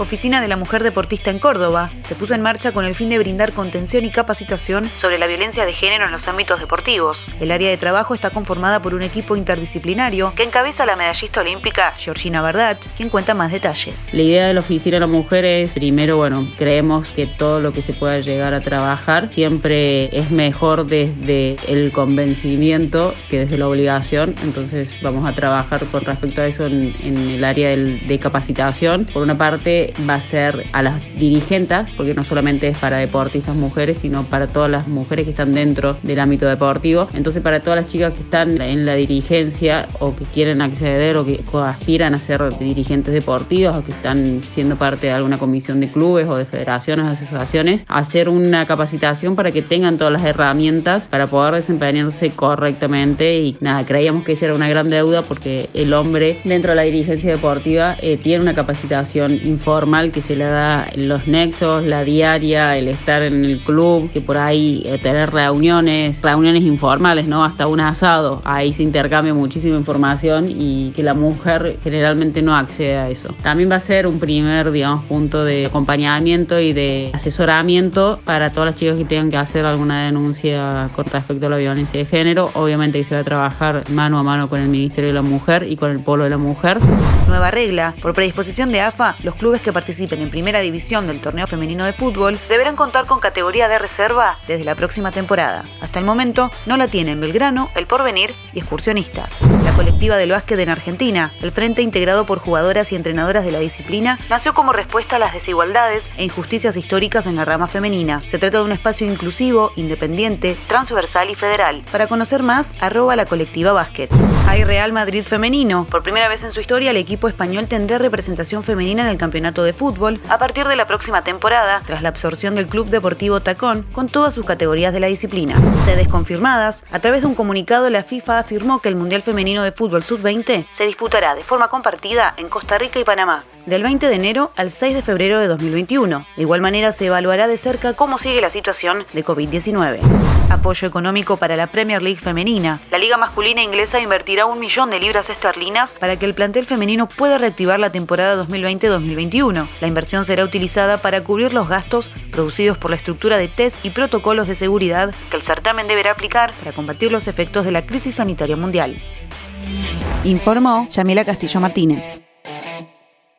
Oficina de la Mujer Deportista en Córdoba, se puso en marcha con el fin de brindar contención y capacitación sobre la violencia de género en los ámbitos deportivos. El área de trabajo está conformada por un equipo interdisciplinario que encabeza la medallista olímpica Georgina Bardach, quien cuenta más detalles. La idea de la Oficina de la Mujer es, primero, bueno, creemos que todo lo que se pueda llegar a trabajar siempre es mejor desde el convencimiento que desde la obligación. Entonces vamos a trabajar con respecto a eso en, el área de capacitación. Por una parte, va a ser a las dirigentes, porque no solamente es para deportistas mujeres, sino para todas las mujeres que están dentro del ámbito deportivo. Entonces, para todas las chicas que están en la dirigencia o que quieren acceder o que aspiran a ser dirigentes deportivos o que están siendo parte de alguna comisión de clubes o de federaciones o asociaciones, hacer una capacitación para que tengan todas las herramientas para poder desempeñarse correctamente y nada, creíamos que esa era una gran deuda porque el hombre dentro de la dirigencia deportiva eh, tiene una capacitación informal que se le da los nexos, la diaria, el estar en el club, que por ahí eh, tener reuniones, reuniones informales, ¿no? Hasta un asado, ahí se intercambia muchísima información y que la mujer generalmente no accede a eso. También va a ser un primer, digamos, punto de acompañamiento y de asesoramiento para todas las chicas que tengan que hacer alguna denuncia con respecto a la violencia de género. Obviamente que se va a trabajar mano a mano con el Ministerio de la Mujer y con el Polo de la Mujer. Nueva regla. Por predisposición de AFA, los clubes que participen en primera división del torneo femenino de fútbol deberán contar con categoría de reserva desde la próxima temporada. Hasta el momento no la tienen Belgrano, El Porvenir y Excursionistas. La colectiva del básquet en Argentina, el frente integrado por jugadoras y entrenadoras de la disciplina, nació como respuesta a las desigualdades e injusticias históricas en la rama femenina. Se trata de un espacio inclusivo, independiente, transversal y federal. Para conocer más, arroba la colectiva básquet. Hay Real Madrid femenino. Por primera vez en su historia, el equipo español tendrá representación femenina en el de fútbol a partir de la próxima temporada, tras la absorción del Club Deportivo Tacón con todas sus categorías de la disciplina. Sedes confirmadas, a través de un comunicado la FIFA afirmó que el Mundial Femenino de Fútbol Sub-20 se disputará de forma compartida en Costa Rica y Panamá, del 20 de enero al 6 de febrero de 2021. De igual manera se evaluará de cerca cómo sigue la situación de COVID-19. Apoyo económico para la Premier League femenina. La liga masculina inglesa invertirá un millón de libras esterlinas para que el plantel femenino pueda reactivar la temporada 2020-2021. La inversión será utilizada para cubrir los gastos producidos por la estructura de test y protocolos de seguridad que el certamen deberá aplicar para combatir los efectos de la crisis sanitaria mundial. Informó Yamila Castillo Martínez.